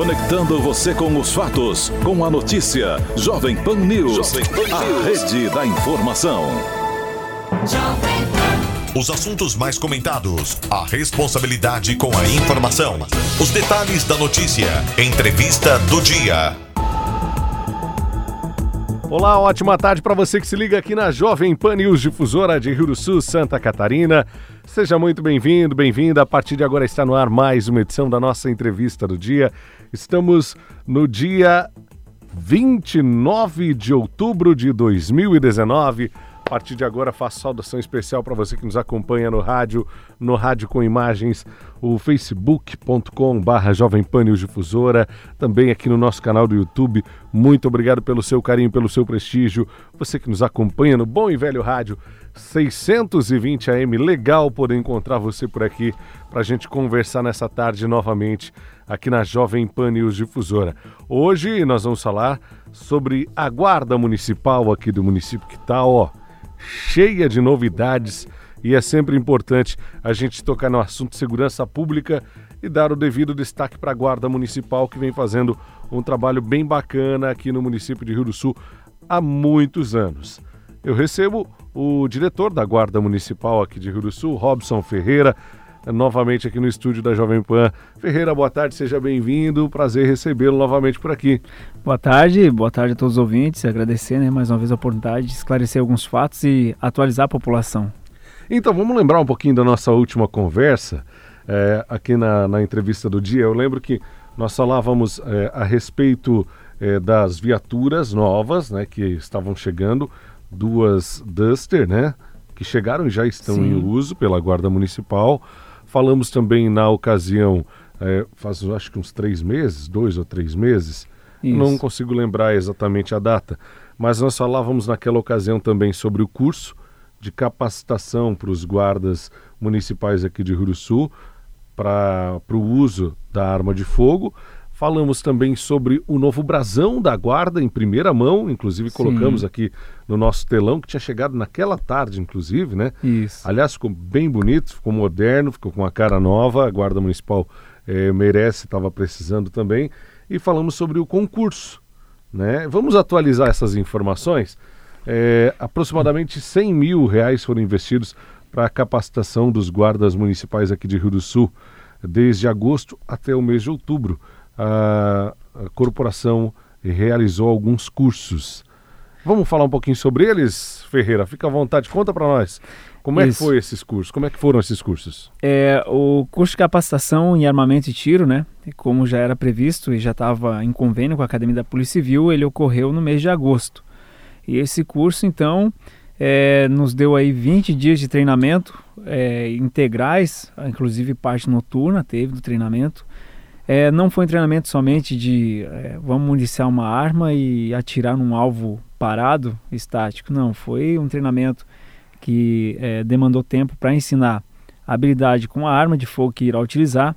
Conectando você com os fatos, com a notícia. Jovem Pan News. Jovem Pan a rede da informação. Os assuntos mais comentados, a responsabilidade com a informação, os detalhes da notícia, entrevista do dia. Olá, ótima tarde para você que se liga aqui na Jovem Pan News Difusora de Rio do Sul, Santa Catarina. Seja muito bem-vindo, bem-vinda. A partir de agora está no ar mais uma edição da nossa entrevista do dia. Estamos no dia 29 de outubro de 2019. Partir de agora faço saudação especial para você que nos acompanha no rádio, no rádio com imagens, o facebook.com barra Jovem Pan Difusora, também aqui no nosso canal do YouTube. Muito obrigado pelo seu carinho, pelo seu prestígio. Você que nos acompanha no bom e velho rádio 620 AM, legal poder encontrar você por aqui para a gente conversar nessa tarde novamente aqui na Jovem Pan News Difusora. Hoje nós vamos falar sobre a guarda municipal aqui do município que está, ó, cheia de novidades e é sempre importante a gente tocar no assunto segurança pública e dar o devido destaque para a Guarda Municipal que vem fazendo um trabalho bem bacana aqui no município de Rio do Sul há muitos anos. Eu recebo o diretor da Guarda Municipal aqui de Rio do Sul, Robson Ferreira, novamente aqui no estúdio da Jovem Pan. Ferreira, boa tarde, seja bem-vindo. Prazer recebê-lo novamente por aqui. Boa tarde, boa tarde a todos os ouvintes. Agradecer né, mais uma vez a oportunidade de esclarecer alguns fatos e atualizar a população. Então, vamos lembrar um pouquinho da nossa última conversa é, aqui na, na, entrevista do dia. Eu lembro que nós falávamos é, a respeito é, das viaturas novas né, que estavam chegando, duas Duster, né? Que chegaram e já estão Sim. em uso pela Guarda Municipal. Falamos também na ocasião, é, faz acho que uns três meses, dois ou três meses, Isso. não consigo lembrar exatamente a data, mas nós falávamos naquela ocasião também sobre o curso de capacitação para os guardas municipais aqui de Rio do Sul para o uso da arma de fogo. Falamos também sobre o novo brasão da guarda em primeira mão, inclusive Sim. colocamos aqui no nosso telão, que tinha chegado naquela tarde, inclusive, né? Isso. Aliás, ficou bem bonito, ficou moderno, ficou com uma cara nova, a Guarda Municipal eh, merece, estava precisando também. E falamos sobre o concurso, né? Vamos atualizar essas informações. É, aproximadamente 100 mil reais foram investidos para a capacitação dos guardas municipais aqui de Rio do Sul, desde agosto até o mês de outubro a, a corporação realizou alguns cursos. Vamos falar um pouquinho sobre eles, Ferreira? Fica à vontade, conta para nós. Como é Isso. que foi esses cursos? Como é que foram esses cursos? É, o curso de capacitação em armamento e tiro, né? Como já era previsto e já estava em convênio com a Academia da Polícia Civil, ele ocorreu no mês de agosto. E esse curso, então, é, nos deu aí 20 dias de treinamento é, integrais, inclusive parte noturna teve do treinamento, é, não foi um treinamento somente de é, vamos municiar uma arma e atirar num alvo parado, estático. Não, foi um treinamento que é, demandou tempo para ensinar a habilidade com a arma de fogo que irá utilizar.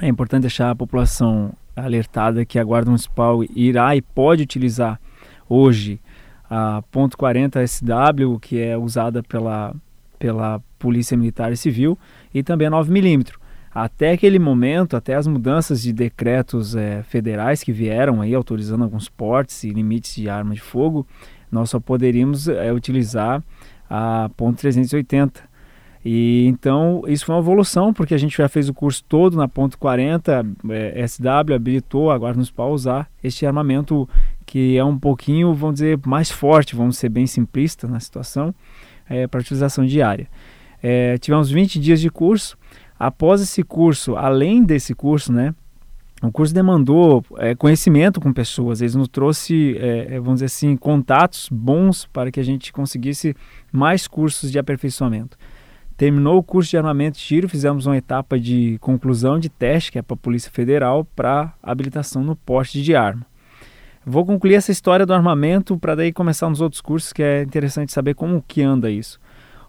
É importante deixar a população alertada que a Guarda Municipal irá e pode utilizar hoje a .40 SW, que é usada pela, pela Polícia Militar e Civil, e também a 9mm. Até aquele momento, até as mudanças de decretos é, federais que vieram aí autorizando alguns portes e limites de arma de fogo, nós só poderíamos é, utilizar a ponto .380. E então isso foi uma evolução, porque a gente já fez o curso todo na ponto .40 é, SW, habilitou a Guarda Municipal usar este armamento que é um pouquinho, vamos dizer, mais forte, vamos ser bem simplistas na situação, é, para utilização diária. É, tivemos 20 dias de curso, Após esse curso, além desse curso, né, o curso demandou é, conhecimento com pessoas, eles nos trouxe, é, vamos dizer assim, contatos bons para que a gente conseguisse mais cursos de aperfeiçoamento. Terminou o curso de armamento de tiro, fizemos uma etapa de conclusão de teste, que é para a Polícia Federal, para habilitação no porte de arma. Vou concluir essa história do armamento para daí começar nos outros cursos, que é interessante saber como que anda isso.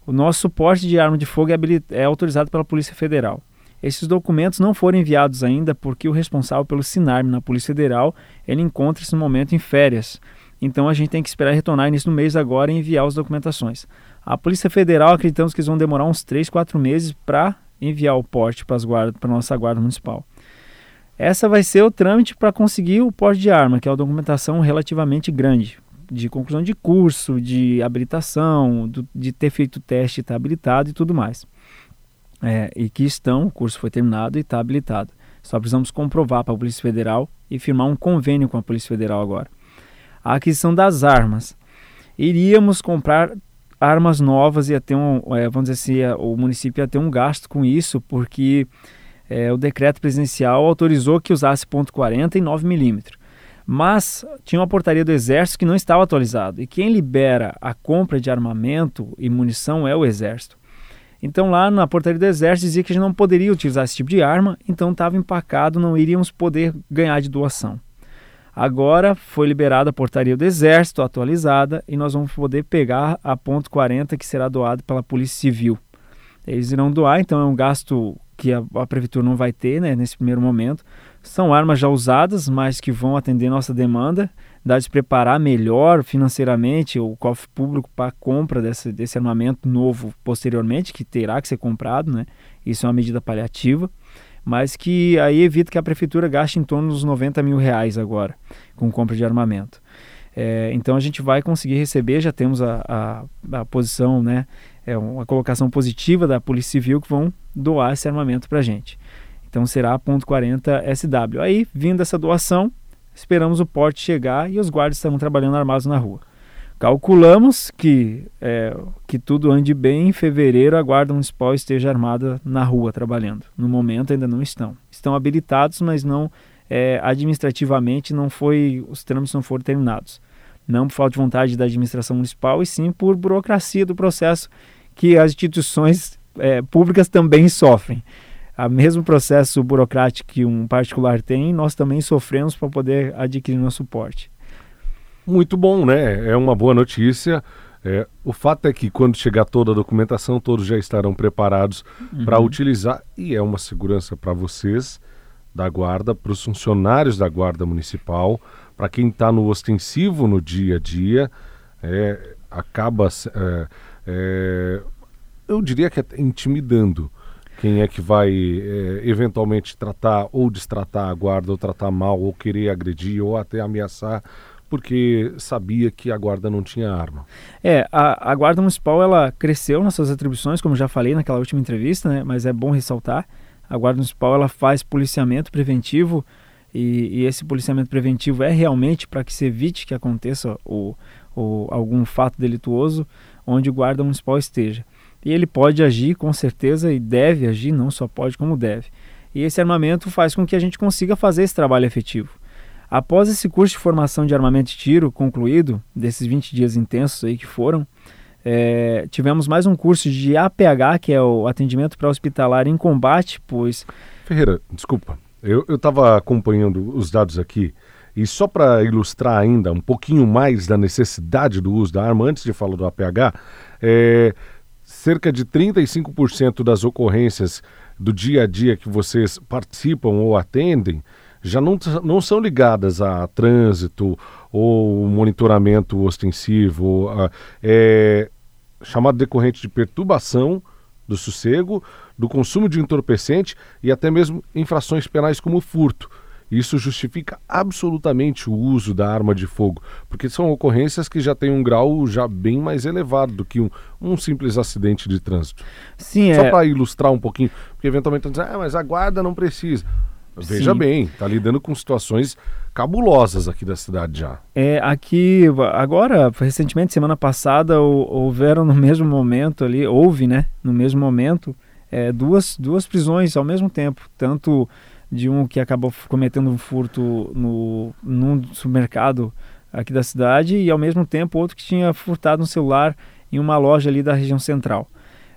O nosso suporte de arma de fogo é, é autorizado pela Polícia Federal. Esses documentos não foram enviados ainda porque o responsável pelo SINARM na Polícia Federal ele encontra-se no momento em férias. Então a gente tem que esperar retornar início do mês agora e enviar as documentações. A Polícia Federal acreditamos que eles vão demorar uns 3, 4 meses para enviar o porte para a nossa guarda municipal. Essa vai ser o trâmite para conseguir o porte de arma, que é uma documentação relativamente grande, de conclusão de curso, de habilitação, do, de ter feito teste, estar tá habilitado e tudo mais. É, e que estão, o curso foi terminado e está habilitado. Só precisamos comprovar para a Polícia Federal e firmar um convênio com a Polícia Federal agora. A aquisição das armas. Iríamos comprar armas novas, ia ter um, é, vamos dizer assim, o município ia ter um gasto com isso, porque é, o decreto presidencial autorizou que usasse ponto .40 e 9 milímetros. Mas tinha uma portaria do Exército que não estava atualizado. E quem libera a compra de armamento e munição é o Exército. Então lá na portaria do Exército dizia que a gente não poderia utilizar esse tipo de arma, então estava empacado, não iríamos poder ganhar de doação. Agora foi liberada a portaria do Exército atualizada e nós vamos poder pegar a ponto .40 que será doado pela Polícia Civil. Eles irão doar, então é um gasto que a, a prefeitura não vai ter né, nesse primeiro momento. São armas já usadas, mas que vão atender nossa demanda dá de preparar melhor financeiramente o cofre público para a compra desse, desse armamento novo posteriormente, que terá que ser comprado, né? Isso é uma medida paliativa, mas que aí evita que a prefeitura gaste em torno dos 90 mil reais agora com compra de armamento. É, então a gente vai conseguir receber, já temos a, a, a posição, né? É uma colocação positiva da Polícia Civil que vão doar esse armamento para a gente. Então será a ponto .40 SW. Aí, vindo essa doação, esperamos o porte chegar e os guardas estão trabalhando armados na rua. Calculamos que, é, que tudo ande bem, em fevereiro a Guarda Municipal esteja armada na rua trabalhando. No momento ainda não estão. Estão habilitados, mas não é, administrativamente não foi, os trâmites não foram terminados. Não por falta de vontade da administração municipal, e sim por burocracia do processo que as instituições é, públicas também sofrem o mesmo processo burocrático que um particular tem, nós também sofremos para poder adquirir nosso suporte. Muito bom, né? É uma boa notícia. É, o fato é que quando chegar toda a documentação, todos já estarão preparados uhum. para utilizar e é uma segurança para vocês da guarda, para os funcionários da guarda municipal, para quem está no ostensivo no dia a dia, é, acaba, é, é eu diria que é intimidando quem é que vai é, eventualmente tratar ou destratar a guarda, ou tratar mal, ou querer agredir, ou até ameaçar, porque sabia que a guarda não tinha arma. É, a, a guarda municipal ela cresceu nas suas atribuições, como já falei naquela última entrevista, né? Mas é bom ressaltar, a guarda municipal ela faz policiamento preventivo e, e esse policiamento preventivo é realmente para que se evite que aconteça o, o, algum fato delituoso onde o guarda municipal esteja. E ele pode agir com certeza e deve agir, não só pode como deve. E esse armamento faz com que a gente consiga fazer esse trabalho efetivo. Após esse curso de formação de armamento de tiro concluído, desses 20 dias intensos aí que foram, é, tivemos mais um curso de APH, que é o atendimento pré-hospitalar em combate, pois... Ferreira, desculpa, eu estava acompanhando os dados aqui e só para ilustrar ainda um pouquinho mais da necessidade do uso da arma, antes de falar do APH, é, cerca de 35% das ocorrências do dia a dia que vocês participam ou atendem já não, não são ligadas a trânsito ou monitoramento ostensivo, a, é, chamado decorrente de perturbação do sossego, do consumo de entorpecente e até mesmo infrações penais como furto. Isso justifica absolutamente o uso da arma de fogo, porque são ocorrências que já têm um grau já bem mais elevado do que um, um simples acidente de trânsito. Sim, Só é... para ilustrar um pouquinho, porque eventualmente dizem, ah, mas a guarda não precisa. Veja Sim. bem, está lidando com situações cabulosas aqui da cidade já. É, aqui, agora, recentemente, semana passada, houveram no mesmo momento ali, houve, né, no mesmo momento, é, duas, duas prisões ao mesmo tempo, tanto de um que acabou cometendo um furto no, num supermercado aqui da cidade e ao mesmo tempo outro que tinha furtado um celular em uma loja ali da região central.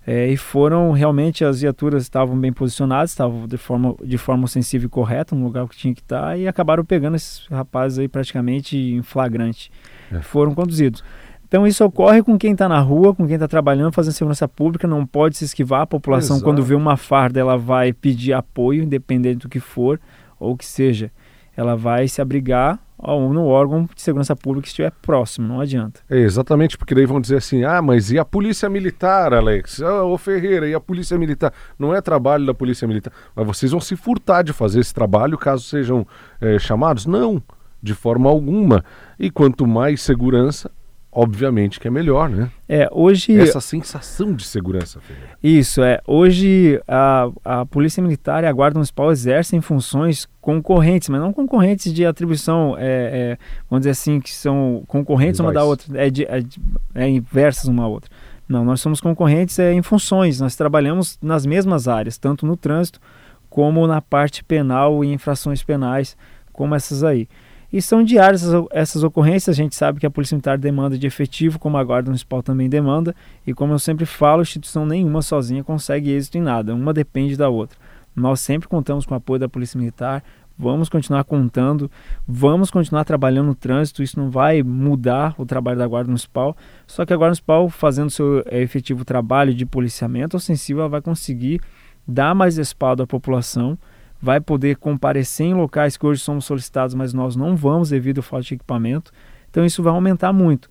É, e foram realmente as viaturas estavam bem posicionadas, estavam de forma, de forma sensível e correta no lugar que tinha que estar e acabaram pegando esses rapazes aí praticamente em flagrante. É. Foram conduzidos. Então isso ocorre com quem está na rua, com quem está trabalhando, fazendo segurança pública, não pode se esquivar. A população, Exato. quando vê uma farda, ela vai pedir apoio, independente do que for ou que seja. ela vai se abrigar no órgão de segurança pública que estiver próximo, não adianta. É, exatamente, porque daí vão dizer assim: ah, mas e a polícia militar, Alex? Ah, ô Ferreira, e a polícia militar? Não é trabalho da polícia militar. Mas vocês vão se furtar de fazer esse trabalho caso sejam é, chamados? Não, de forma alguma. E quanto mais segurança, obviamente que é melhor, né? É, hoje... Essa sensação de segurança, Ferreira. Isso, é. Hoje a, a Polícia Militar e a Guarda Municipal exercem funções concorrentes, mas não concorrentes de atribuição, é, é, vamos dizer assim, que são concorrentes uma da outra, é, de, é, é inversas uma à outra. Não, nós somos concorrentes é, em funções, nós trabalhamos nas mesmas áreas, tanto no trânsito como na parte penal e infrações penais, como essas aí. E são diárias essas ocorrências, a gente sabe que a Polícia Militar demanda de efetivo, como a Guarda Municipal também demanda, e como eu sempre falo, instituição nenhuma sozinha consegue êxito em nada, uma depende da outra. Nós sempre contamos com o apoio da Polícia Militar, vamos continuar contando, vamos continuar trabalhando no trânsito, isso não vai mudar o trabalho da Guarda Municipal, só que a Guarda Municipal, fazendo seu eh, efetivo trabalho de policiamento ostensivo, ela vai conseguir dar mais respaldo à população, vai poder comparecer em locais que hoje somos solicitados, mas nós não vamos devido ao falta de equipamento. Então isso vai aumentar muito.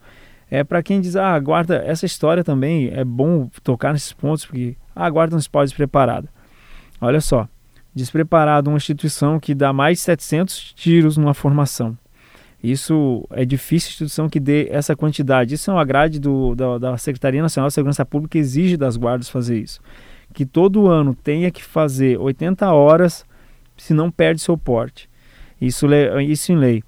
É para quem diz, ah, guarda, essa história também é bom tocar nesses pontos, porque ah, a guarda se pode despreparada. Olha só, despreparado uma instituição que dá mais de 700 tiros numa formação. Isso é difícil instituição que dê essa quantidade. Isso é uma grade do, da, da Secretaria Nacional de Segurança Pública que exige das guardas fazer isso. Que todo ano tenha que fazer 80 horas se não perde seu porte. Isso, isso em lei.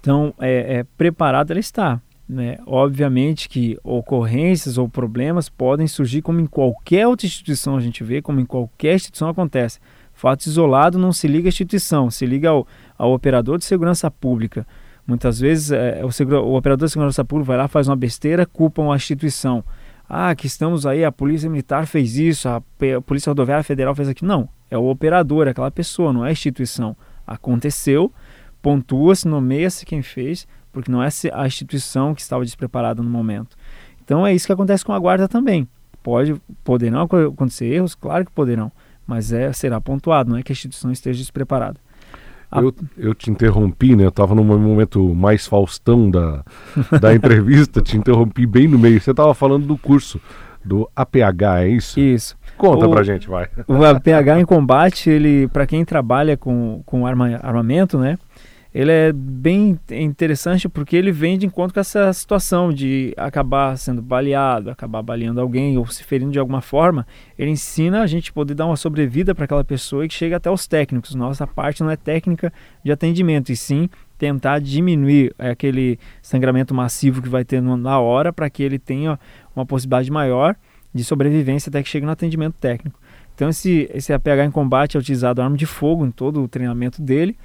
Então, é, é preparado ela está. Né? Obviamente que ocorrências ou problemas podem surgir como em qualquer outra instituição a gente vê, como em qualquer instituição acontece. Fato isolado não se liga à instituição, se liga ao, ao operador de segurança pública. Muitas vezes é, o, o, operador de segurança pública vai lá, faz uma besteira, culpam a instituição. Ah, que estamos aí, a polícia militar fez isso, a, polícia rodoviária federal fez aquilo. Não, é o operador, é aquela pessoa, não é a instituição. Aconteceu, pontua-se, nomeia-se quem fez, porque não é a instituição que estava despreparada no momento. Então é isso que acontece com a guarda também. Pode, poderão acontecer erros, claro que poderão, mas é, será pontuado, não é que a instituição esteja despreparada. A... Eu, eu te interrompi, né? Eu estava num momento mais faustão da, da entrevista, te interrompi bem no meio. Você estava falando do curso do APH, é isso? Isso. Conta o, pra gente, vai. O APH em combate, ele, para quem trabalha com, com arma, armamento, né? Ele é bem interessante porque ele vem de encontro com essa situação de acabar sendo baleado, acabar baleando alguém ou se ferindo de alguma forma. Ele ensina a gente poder dar uma sobrevida para aquela pessoa e que chega até os técnicos. Nossa parte não é técnica de atendimento, e sim tentar diminuir aquele sangramento massivo que vai ter na hora para que ele tenha uma possibilidade maior de sobrevivência até que chegue no atendimento técnico. Então esse, esse APH em combate é utilizado arma de fogo em todo o treinamento dele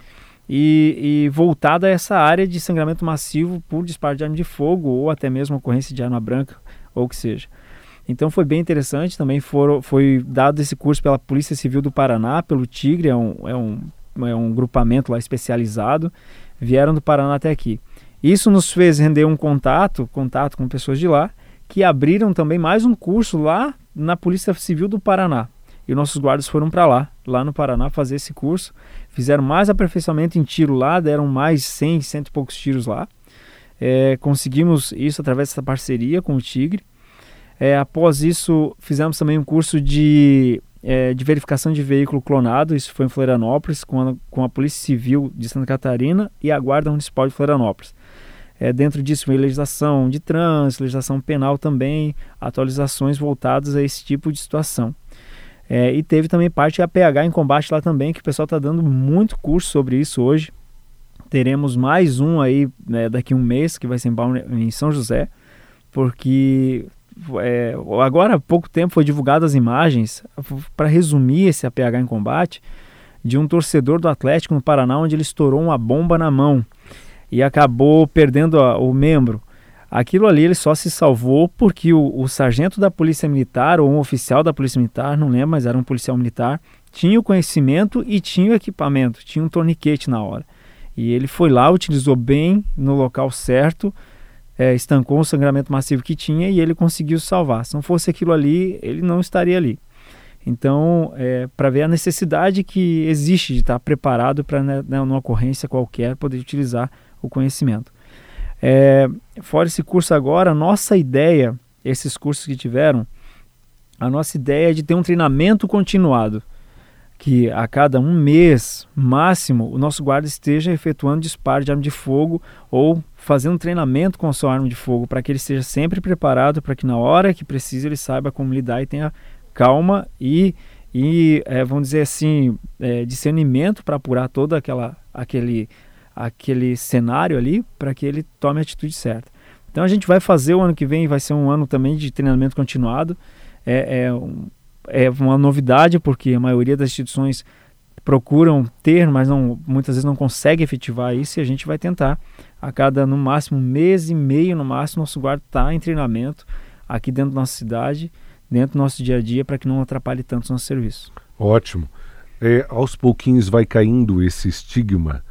e, e voltado a essa área de sangramento massivo por disparo de arma de fogo ou até mesmo ocorrência de arma branca ou que seja. Então foi bem interessante, também for, foi dado esse curso pela Polícia Civil do Paraná, pelo Tigre, é um, é um, é um grupamento lá especializado, vieram do Paraná até aqui. Isso nos fez render um contato, contato com pessoas de lá, que abriram também mais um curso lá na Polícia Civil do Paraná. E nossos guardas foram para lá, lá no Paraná, fazer esse curso. Fizeram mais aperfeiçoamento em tiro lá, deram mais 100, cento e poucos tiros lá. É, conseguimos isso através dessa parceria com o Tigre. É, após isso, fizemos também um curso de, é, de verificação de veículo clonado. Isso foi em Florianópolis, com a, com a Polícia Civil de Santa Catarina e a Guarda Municipal de Florianópolis. É, dentro disso vem legislação de trânsito, legislação penal também, atualizações voltadas a esse tipo de situação. É, e teve também parte APH em combate lá também, que o pessoal está dando muito curso sobre isso hoje. Teremos mais um aí né, daqui a um mês, que vai ser em São José, porque é, agora há pouco tempo foi divulgadas as imagens, para resumir esse APH em combate, de um torcedor do Atlético no Paraná, onde ele estourou uma bomba na mão e acabou perdendo a, o membro. Aquilo ali ele só se salvou porque o, o, sargento da polícia militar ou um oficial da polícia militar, não lembro, mas era um policial militar, tinha o conhecimento e tinha o equipamento, tinha um torniquete na hora. E ele foi lá, utilizou bem no local certo, é, estancou o sangramento massivo que tinha e ele conseguiu salvar. Se não fosse aquilo ali, ele não estaria ali. Então, é, para ver a necessidade que existe de estar preparado para, né, né, numa ocorrência qualquer, poder utilizar o conhecimento. É, fora esse curso agora, nossa ideia, esses cursos que tiveram, a nossa ideia é de ter um treinamento continuado, que a cada um mês máximo o nosso guarda esteja efetuando disparo de arma de fogo ou fazendo treinamento com a sua arma de fogo para que ele esteja sempre preparado para que na hora que precisa ele saiba como lidar e tenha calma e, e é, vamos dizer assim, é, discernimento para apurar todo aquela, aquele, aquele cenário ali para que ele tome a atitude certa. Então a gente vai fazer o ano que vem, vai ser um ano também de treinamento continuado. É, é, um, é uma novidade porque a maioria das instituições procuram ter, mas não, muitas vezes não consegue efetivar isso e a gente vai tentar a cada no máximo mês e meio no máximo nosso guarda está em treinamento aqui dentro da nossa cidade dentro do nosso dia a dia para que não atrapalhe tanto o nosso serviço. Ótimo. É, aos pouquinhos vai caindo esse estigma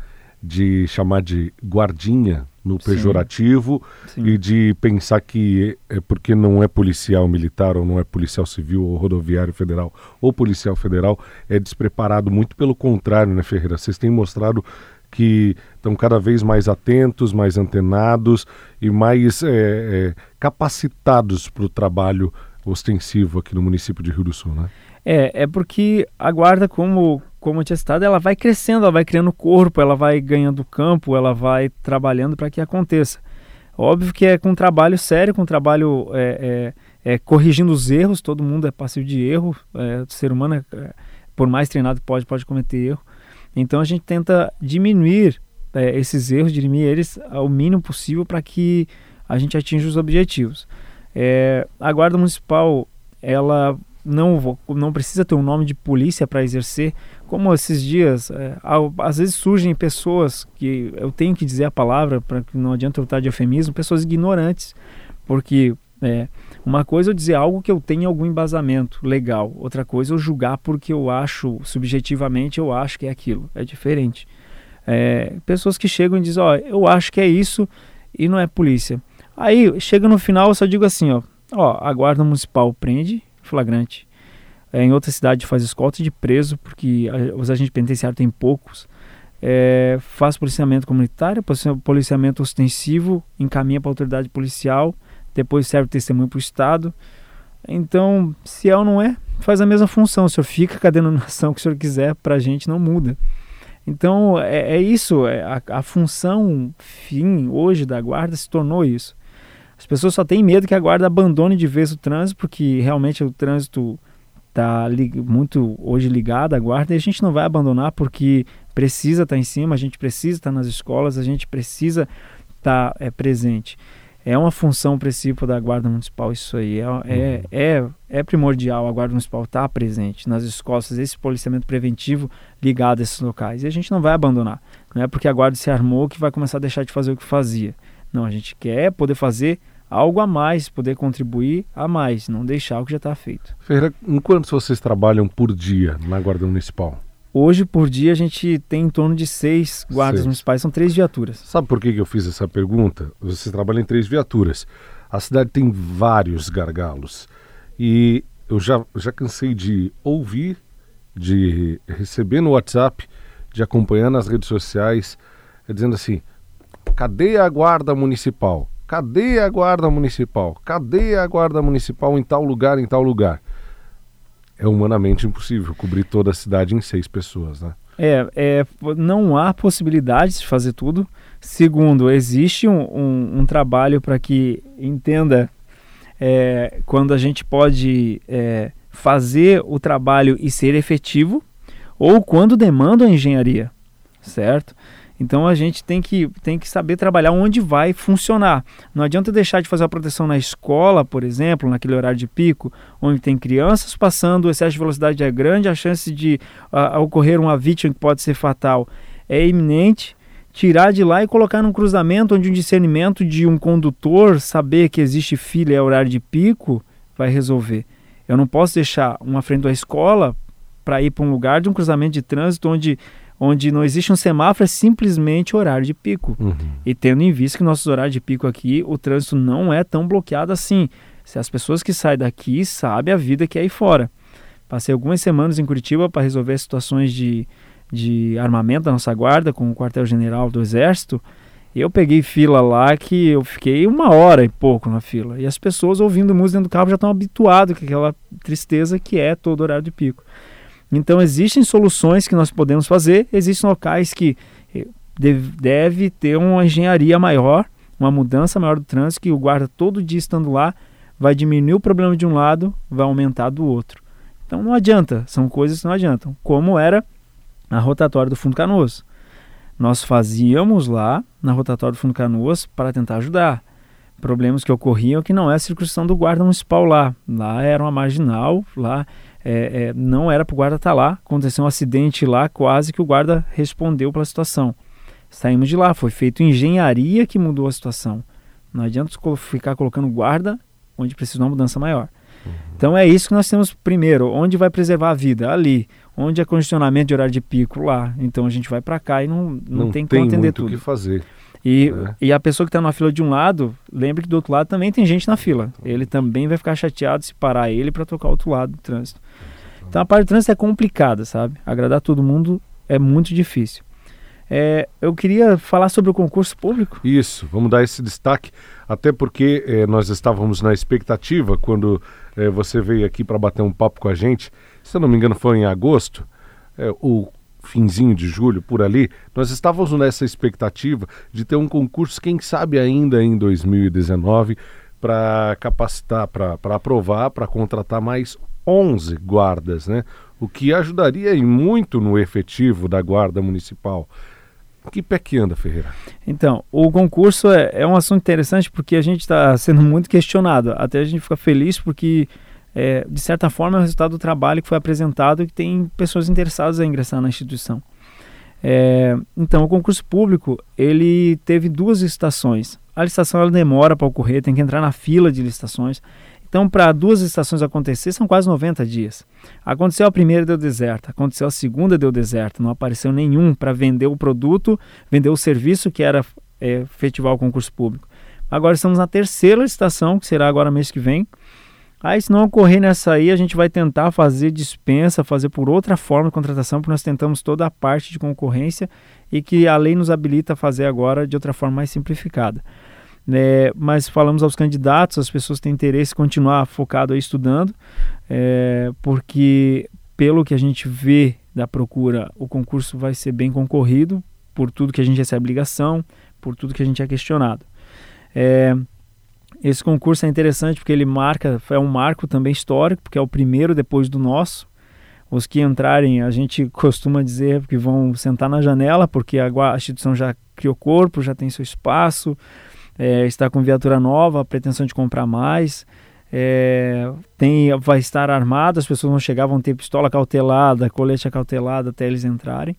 de chamar de guardinha no pejorativo Sim. Sim. e de pensar que é porque não é policial militar ou não é policial civil ou rodoviário federal ou policial federal é despreparado. Muito pelo contrário, né, Ferreira? Vocês têm mostrado que estão cada vez mais atentos, mais antenados e mais é, é, capacitados para o trabalho ostensivo aqui no município de Rio do Sul, né? É, é porque a guarda, como, como eu tinha citado, ela vai crescendo, ela vai criando corpo, ela vai ganhando campo, ela vai trabalhando para que aconteça. Óbvio que é com trabalho sério, com trabalho é, é, é, corrigindo os erros, todo mundo é passivo de erro, é, o ser humano, é, é, por mais treinado que pode, pode cometer erro. Então a gente tenta diminuir esses erros, diminuir eles ao mínimo possível para que a gente atinja os objetivos. É, a guarda municipal, ela não, não precisa ter um nome de polícia para exercer, como esses dias, é, às vezes surgem pessoas que eu tenho que dizer a palavra, para que não adianta eu estar de eufemismo, pessoas ignorantes, porque é, uma coisa é eu dizer algo que eu tenho algum embasamento legal, outra coisa é eu julgar porque eu acho, subjetivamente, eu acho que é aquilo, é diferente. É, pessoas que chegam e dizem, ó, eu acho que é isso e não é polícia. Aí chega no final, eu só digo assim, ó, ó, a guarda municipal prende flagrante. É, em outra cidade faz escolta de preso, porque os agentes penitenciários têm poucos. É, faz policiamento comunitário, policiamento ostensivo, encaminha para a autoridade policial, depois serve testemunho para o Estado. Então, se é ou não é, faz a mesma função. O senhor fica com a denominação que o senhor quiser, para a gente não muda. Então, é, é isso, é, a, a função fim hoje da guarda se tornou isso. As pessoas só têm medo que a guarda abandone de vez o trânsito, porque realmente o trânsito está muito hoje ligado à guarda e a gente não vai abandonar porque precisa estar tá em cima, a gente precisa estar tá nas escolas, a gente precisa estar tá, é, presente. É uma função princípio da Guarda Municipal isso aí. É, é, uhum. é, é primordial a Guarda Municipal estar tá presente nas escolas, esse policiamento preventivo ligado a esses locais. E a gente não vai abandonar. Não é porque a Guarda se armou que vai começar a deixar de fazer o que fazia. Não, a gente quer poder fazer algo a mais, poder contribuir a mais, não deixar o que já está feito. Ferreira, em quantos vocês trabalham por dia na Guarda Municipal? Hoje, por dia, a gente tem em torno de seis guardas seis. municipais, são três viaturas. Sabe por que eu fiz essa pergunta? Você trabalha em três viaturas. A cidade tem vários gargalos. E eu já, já cansei de ouvir, de receber no WhatsApp, de acompanhar nas redes sociais, dizendo assim: Cadê a guarda municipal? Cadê a guarda municipal? Cadê a guarda municipal em tal lugar, em tal lugar? É humanamente impossível cobrir toda a cidade em seis pessoas, né? É, é não há possibilidade de fazer tudo. Segundo, existe um, um, um trabalho para que entenda é, quando a gente pode é, fazer o trabalho e ser efetivo, ou quando demanda a engenharia, certo? Então a gente tem que, tem que saber trabalhar onde vai funcionar. Não adianta deixar de fazer a proteção na escola, por exemplo, naquele horário de pico, onde tem crianças passando, o excesso de velocidade é grande, a chance de uh, ocorrer uma vítima que pode ser fatal é iminente. Tirar de lá e colocar num cruzamento onde um discernimento de um condutor saber que existe fila e é horário de pico vai resolver. Eu não posso deixar uma frente da escola para ir para um lugar de um cruzamento de trânsito onde onde não existe um semáforo, é simplesmente horário de pico. Uhum. E tendo em vista que nossos horários de pico aqui, o trânsito não é tão bloqueado assim. Se as pessoas que saem daqui sabem a vida que é aí fora. Passei algumas semanas em Curitiba para resolver situações de, de armamento da nossa guarda com o quartel-general do Exército. Eu peguei fila lá que eu fiquei uma hora e pouco na fila. E as pessoas ouvindo música dentro do carro já estão habituadas com aquela tristeza que é todo horário de pico. Então existem soluções que nós podemos fazer, existem locais que eh, deve, ter uma engenharia maior, uma mudança maior do trânsito, que o guarda todo dia estando lá vai diminuir o problema de um lado, vai aumentar do outro. Então não adianta, são coisas que não adiantam. Como era a rotatória do Fundo Canoas. Nós fazíamos lá na rotatória do Fundo Canoas para tentar ajudar. Problemas que ocorriam que não é a circunscrição do guarda municipal lá. Lá era uma marginal, lá é, é, não era para o guarda estar tá lá. Aconteceu um acidente lá, quase que o guarda respondeu pela situação. Saímos de lá, foi feito engenharia que mudou a situação. Não adianta ficar colocando guarda onde precisa de uma mudança maior. Uhum. Então é isso que nós temos primeiro, onde vai preservar a vida? Ali. Onde é congestionamento de horário de pico? Lá. Então a gente vai para cá e não, não, não tem como atender tudo. o que fazer. E, é. e a pessoa que está na fila de um lado, lembre que do outro lado também tem gente na fila. Ele também vai ficar chateado se parar ele para tocar o outro lado do trânsito. Então a parte do trânsito é complicada, sabe? Agradar todo mundo é muito difícil. É, eu queria falar sobre o concurso público. Isso, vamos dar esse destaque, até porque é, nós estávamos na expectativa quando é, você veio aqui para bater um papo com a gente. Se eu não me engano, foi em agosto, é, o finzinho de julho, por ali. Nós estávamos nessa expectativa de ter um concurso, quem sabe ainda em 2019, para capacitar, para aprovar, para contratar mais 11 guardas, né? O que ajudaria muito no efetivo da guarda municipal. Que pé que anda, Ferreira? Então, o concurso é, é um assunto interessante porque a gente está sendo muito questionado. Até a gente fica feliz porque, é, de certa forma, é o resultado do trabalho que foi apresentado e que tem pessoas interessadas a ingressar na instituição. É, então, o concurso público ele teve duas licitações. A licitação ela demora para ocorrer, tem que entrar na fila de licitações. Então, para duas estações acontecer, são quase 90 dias. Aconteceu a primeira, deu deserto. Aconteceu a segunda, deu deserto. Não apareceu nenhum para vender o produto, vender o serviço que era é, efetivar o concurso público. Agora estamos na terceira licitação, que será agora mês que vem. Aí, se não ocorrer nessa aí, a gente vai tentar fazer dispensa, fazer por outra forma de contratação, porque nós tentamos toda a parte de concorrência e que a lei nos habilita a fazer agora de outra forma mais simplificada. É, mas falamos aos candidatos, as pessoas têm interesse em continuar focado aí estudando, é, porque pelo que a gente vê da procura, o concurso vai ser bem concorrido por tudo que a gente recebe ligação, por tudo que a gente é questionado. É, esse concurso é interessante porque ele marca, é um marco também histórico, porque é o primeiro depois do nosso. Os que entrarem, a gente costuma dizer que vão sentar na janela, porque a instituição já criou corpo, já tem seu espaço, é, está com viatura nova, pretensão de comprar mais. É, tem, vai estar armado, as pessoas vão chegar, vão ter pistola cautelada, colete cautelada até eles entrarem.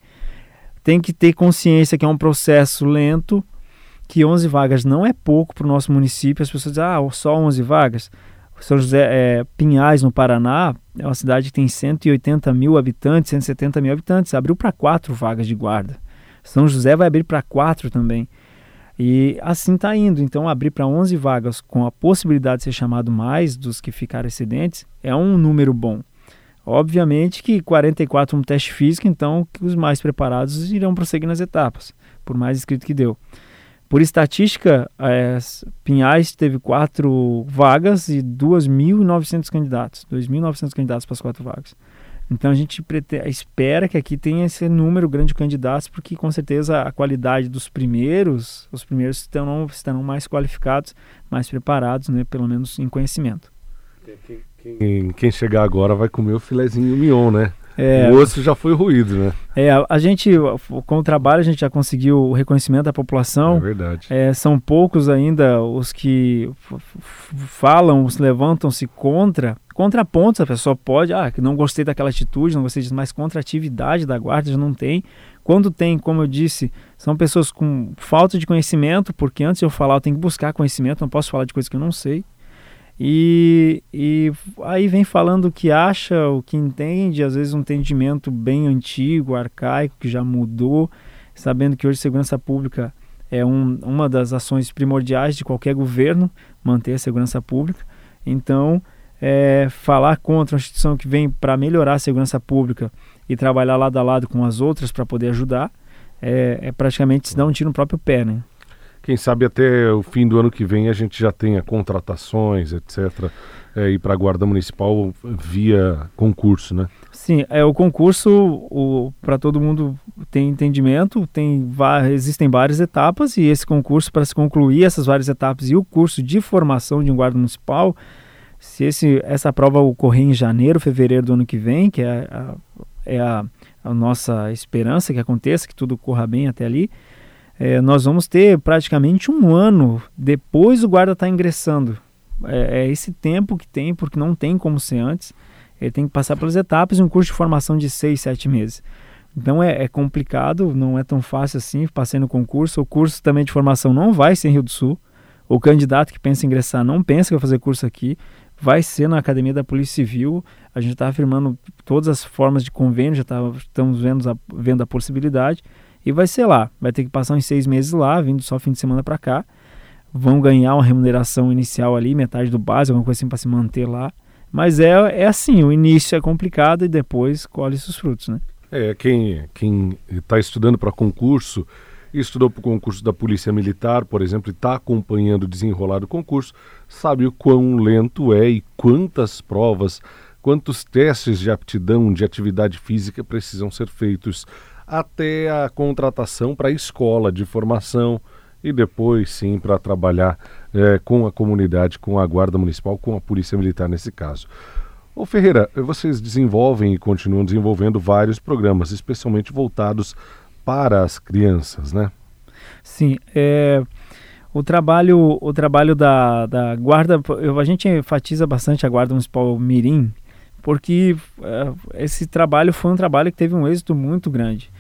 Tem que ter consciência que é um processo lento, que 11 vagas não é pouco para o nosso município. As pessoas dizem, ah, só 11 vagas. São José é, Pinhais, no Paraná, é uma cidade que tem 180 mil habitantes, 170 mil habitantes. Abriu para quatro vagas de guarda. São José vai abrir para quatro também. E assim está indo. Então, abrir para 11 vagas com a possibilidade de ser chamado mais dos que ficaram excedentes é um número bom. Obviamente que 44 um teste físico, então que os mais preparados irão prosseguir nas etapas, por mais escrito que deu. Por estatística, é, Pinhais teve quatro vagas e 2.900 candidatos. 2.900 candidatos para as quatro vagas. Então a gente espera que aqui tenha esse número grande de candidatos, porque com certeza a qualidade dos primeiros, os primeiros estarão, estarão mais qualificados, mais preparados, né, pelo menos em conhecimento. Quem, quem chegar agora vai comer o filezinho mignon, né? É, o osso já foi ruído, né? É, a, gente, com o trabalho, a gente já conseguiu o reconhecimento da população. É verdade. É, são poucos ainda os que falam, levantam-se contra. Contra pontos, a pessoa pode, ah, não gostei daquela atitude, não gostei disso, mas contra a atividade da guarda já não tem. Quando tem, como eu disse, são pessoas com falta de conhecimento, porque antes de eu falar, eu tenho que buscar conhecimento, não posso falar de coisas que eu não sei. E, e aí vem falando o que acha, o que entende, às vezes um entendimento bem antigo, arcaico, que já mudou, sabendo que hoje segurança pública é um, uma das ações primordiais de qualquer governo, manter a segurança pública. Então, é, falar contra uma instituição que vem para melhorar a segurança pública e trabalhar lado a lado com as outras para poder ajudar, é, é, praticamente se dar um tiro no próprio pé, né? Quem sabe até o fim do ano que vem a gente já tenha contratações, etc., é, ir para a Guarda Municipal via concurso, né? Sim, é o concurso, para todo mundo ter entendimento, tem, existem várias etapas e esse concurso, para se concluir essas várias etapas e o curso de formação de um guarda municipal, se esse, essa prova ocorrer em janeiro, fevereiro do ano que vem, que é a, é a, a nossa esperança que aconteça, que tudo corra bem até ali, é, nós vamos ter praticamente um ano depois o guarda estar tá ingressando. É, é, esse tempo que tem, porque não tem como ser antes. Ele tem que passar pelas etapas e um curso de formação de seis, sete meses. Então é, é, complicado, não é tão fácil assim. Passei no concurso. O curso também de formação não vai ser em Rio do Sul. O candidato que pensa em ingressar não pensa que vai fazer curso aqui. Vai ser na Academia da Polícia Civil. A gente está afirmando todas as formas de convênio, já tá, estamos vendo a, vendo a possibilidade. E vai ser lá. Vai ter que passar uns seis meses lá, vindo só fim de semana para cá. Vão ganhar uma remuneração inicial ali, metade do básico, alguma coisa assim para se manter lá. Mas é, é assim, o início é complicado e depois colhe seus frutos, né? É, quem quem está estudando para concurso, estudou para o concurso da Polícia Militar, por exemplo, e está acompanhando o desenrolar do concurso, sabe o quão lento é e quantas provas, quantos testes de aptidão, de atividade física precisam ser feitos até a contratação para a escola de formação e depois sim para trabalhar é, com a comunidade, com a Guarda Municipal, com a Polícia Militar nesse caso. Ô Ferreira, vocês desenvolvem e continuam desenvolvendo vários programas, especialmente voltados para as crianças, né? Sim, é, o trabalho, o trabalho da, da guarda, a gente enfatiza bastante a Guarda Municipal Mirim, porque é, esse trabalho foi um trabalho que teve um êxito muito grande.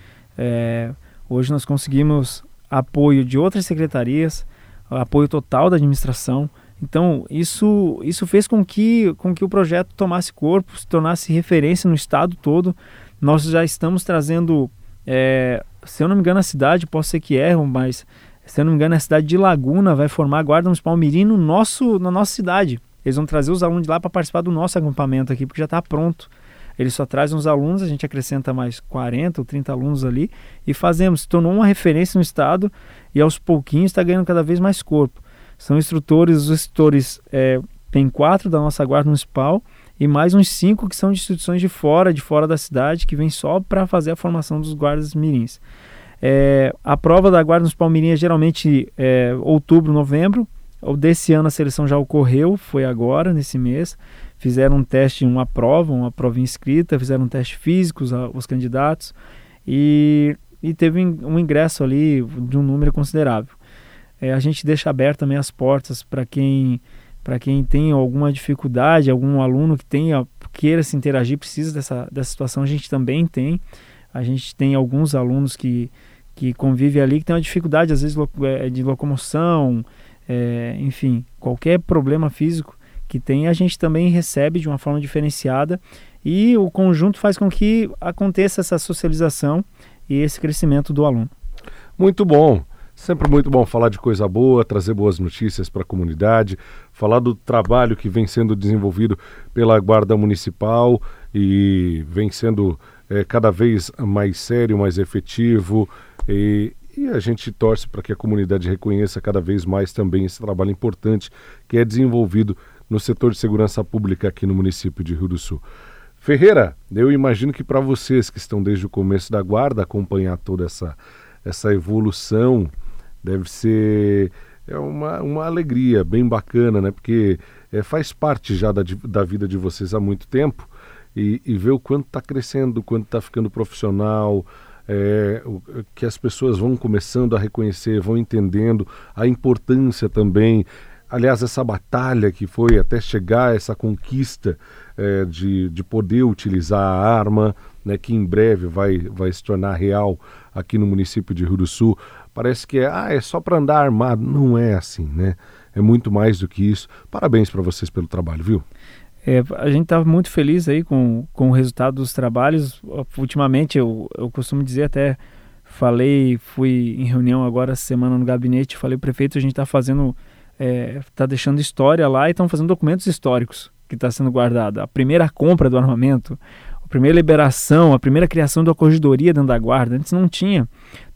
É, hoje nós conseguimos apoio de outras secretarias, apoio total da administração. Então, isso, isso fez com que, com que o projeto tomasse corpo, se tornasse referência no estado todo. Nós já estamos trazendo, é, se eu não me engano, a cidade, posso ser que erro, mas se eu não me engano, a cidade de Laguna vai formar a Guarda Municipal Mirim no nosso, na nossa cidade. Eles vão trazer os alunos de lá para participar do nosso acampamento aqui, porque já está pronto. Ele só traz uns alunos, a gente acrescenta mais 40 ou 30 alunos ali e fazemos. Se tornou uma referência no estado e aos pouquinhos está ganhando cada vez mais corpo. São instrutores, os instrutores é, tem quatro da nossa guarda municipal e mais uns cinco que são de instituições de fora, de fora da cidade, que vêm só para fazer a formação dos guardas mirins. É, a prova da guarda municipal mirim é geralmente é, outubro, novembro. Desse ano a seleção já ocorreu, foi agora, nesse mês fizeram um teste, uma prova, uma prova inscrita, fizeram um teste físico os, os candidatos e, e teve um ingresso ali de um número considerável. É, a gente deixa aberto também as portas para quem para quem tem alguma dificuldade, algum aluno que tenha queira se interagir, precisa dessa, dessa situação, a gente também tem. A gente tem alguns alunos que, que convivem ali que tem uma dificuldade, às vezes, é, de locomoção, é, enfim, qualquer problema físico que tem, a gente também recebe de uma forma diferenciada e o conjunto faz com que aconteça essa socialização e esse crescimento do aluno. Muito bom. Sempre muito bom falar de coisa boa, trazer boas notícias para a comunidade, falar do trabalho que vem sendo desenvolvido pela Guarda Municipal e vem sendo é, cada vez mais sério, mais efetivo. E, e a gente torce para que a comunidade reconheça cada vez mais também esse trabalho importante que é desenvolvido no setor de segurança pública aqui no município de Rio do Sul. Ferreira, eu imagino que para vocês que estão desde o começo da guarda acompanhar toda essa, essa evolução deve ser é uma, uma alegria bem bacana, né? Porque é, faz parte já da, da vida de vocês há muito tempo e, e ver o quanto está crescendo, o quanto está ficando profissional, é, o, que as pessoas vão começando a reconhecer, vão entendendo a importância também aliás, essa batalha que foi até chegar a essa conquista é, de, de poder utilizar a arma, né, que em breve vai, vai se tornar real aqui no município de Rio do Sul, parece que é, ah, é só para andar armado. Não é assim, né? É muito mais do que isso. Parabéns para vocês pelo trabalho, viu? É, a gente está muito feliz aí com, com o resultado dos trabalhos. Ultimamente, eu, eu costumo dizer até, falei, fui em reunião agora semana no gabinete, falei, prefeito, a gente está fazendo está é, tá deixando história lá e estão fazendo documentos históricos. que está sendo guardado, a primeira compra do armamento, a primeira liberação, a primeira criação da corregedoria dentro da guarda. Antes não tinha.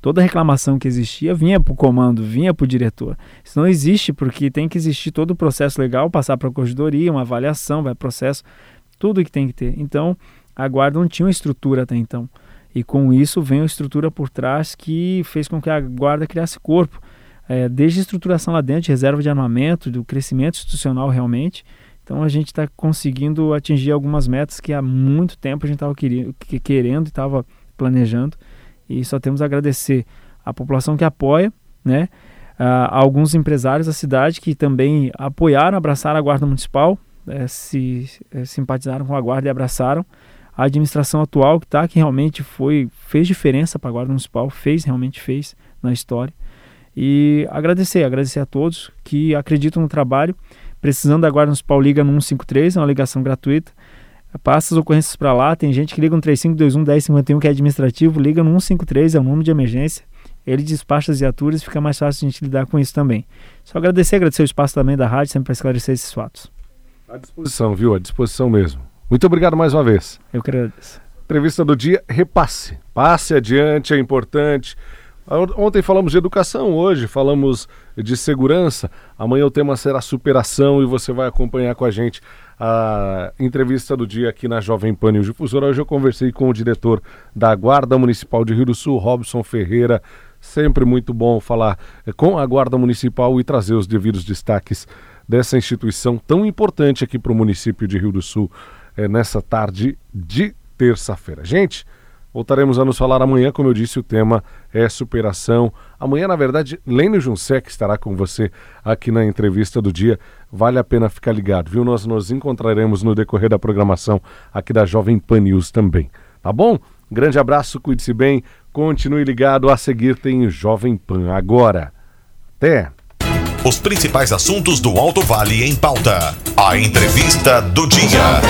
Toda reclamação que existia vinha para o comando, vinha para o diretor. Isso não existe porque tem que existir todo o processo legal, passar para a corregedoria, uma avaliação, vai processo, tudo que tem que ter. Então, a guarda não tinha uma estrutura até então. E com isso vem a estrutura por trás que fez com que a guarda criasse corpo. É, desde a estruturação lá dentro, de reserva de armamento, do crescimento institucional realmente. Então a gente está conseguindo atingir algumas metas que há muito tempo a gente estava querendo e estava planejando. E só temos a agradecer a população que apoia, né? a alguns empresários da cidade que também apoiaram, abraçaram a Guarda Municipal, é, se é, simpatizaram com a Guarda e abraçaram a administração atual que está, que realmente foi, fez diferença para a Guarda Municipal, fez, realmente fez na história. E agradecer, agradecer a todos que acreditam no trabalho. Precisando da Guarda Municipal, liga no 153, é uma ligação gratuita. Passa as ocorrências para lá, tem gente que liga no 3521 1051, que é administrativo, liga no 153, é o número de emergência. Ele despacha as viaturas, fica mais fácil a gente lidar com isso também. Só agradecer, agradecer o espaço também da rádio, sempre para esclarecer esses fatos. À disposição, viu? À disposição mesmo. Muito obrigado mais uma vez. Eu que agradeço. Entrevista do dia, repasse. Passe adiante, é importante. Ontem falamos de educação, hoje falamos de segurança. Amanhã o tema será superação e você vai acompanhar com a gente a entrevista do dia aqui na Jovem Pan News Difusora. Hoje eu conversei com o diretor da Guarda Municipal de Rio do Sul, Robson Ferreira. Sempre muito bom falar com a Guarda Municipal e trazer os devidos destaques dessa instituição tão importante aqui para o município de Rio do Sul é, nessa tarde de terça-feira. Gente, voltaremos a nos falar amanhã, como eu disse, o tema é superação. Amanhã, na verdade, Lênio Junsec estará com você aqui na entrevista do dia. Vale a pena ficar ligado, viu? Nós nos encontraremos no decorrer da programação aqui da Jovem Pan News também. Tá bom? Grande abraço, cuide-se bem, continue ligado. A seguir tem Jovem Pan agora. Até! Os principais assuntos do Alto Vale em pauta. A entrevista do dia.